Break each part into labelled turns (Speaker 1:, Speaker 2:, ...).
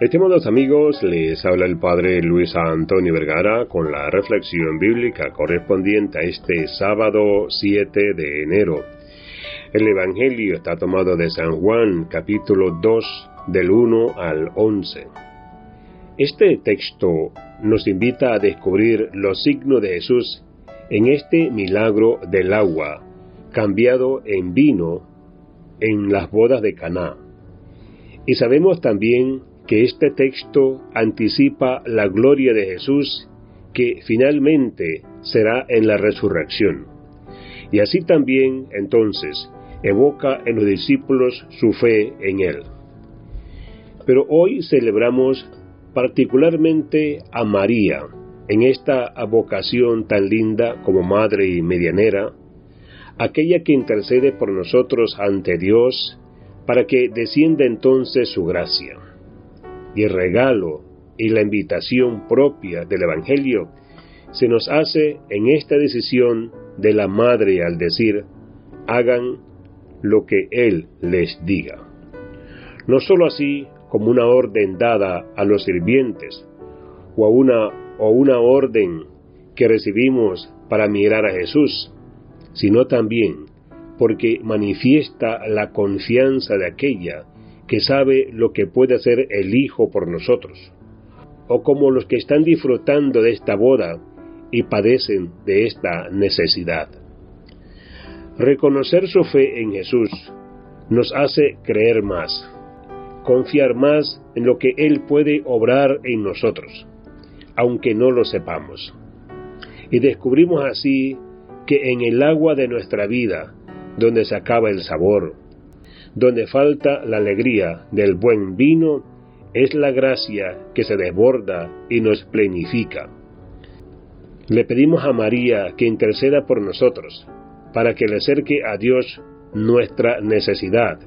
Speaker 1: Estimados amigos, les habla el Padre Luis Antonio Vergara con la reflexión bíblica correspondiente a este sábado 7 de enero. El Evangelio está tomado de San Juan, capítulo 2, del 1 al 11. Este texto nos invita a descubrir los signos de Jesús en este milagro del agua, cambiado en vino en las bodas de Caná. Y sabemos también que este texto anticipa la gloria de Jesús que finalmente será en la resurrección. Y así también entonces evoca en los discípulos su fe en Él. Pero hoy celebramos particularmente a María en esta vocación tan linda como madre y medianera, aquella que intercede por nosotros ante Dios para que descienda entonces su gracia. Y regalo y la invitación propia del Evangelio se nos hace en esta decisión de la madre al decir, hagan lo que Él les diga. No sólo así como una orden dada a los sirvientes o, a una, o una orden que recibimos para mirar a Jesús, sino también porque manifiesta la confianza de aquella que sabe lo que puede hacer el Hijo por nosotros, o como los que están disfrutando de esta boda y padecen de esta necesidad. Reconocer su fe en Jesús nos hace creer más, confiar más en lo que Él puede obrar en nosotros, aunque no lo sepamos. Y descubrimos así que en el agua de nuestra vida, donde se acaba el sabor, donde falta la alegría del buen vino, es la gracia que se desborda y nos plenifica. Le pedimos a María que interceda por nosotros, para que le acerque a Dios nuestra necesidad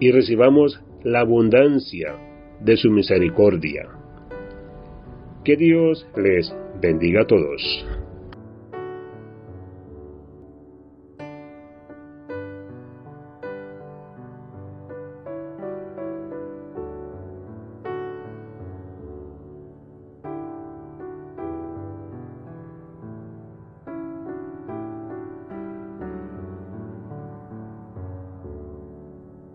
Speaker 1: y recibamos la abundancia de su misericordia. Que Dios les bendiga a todos.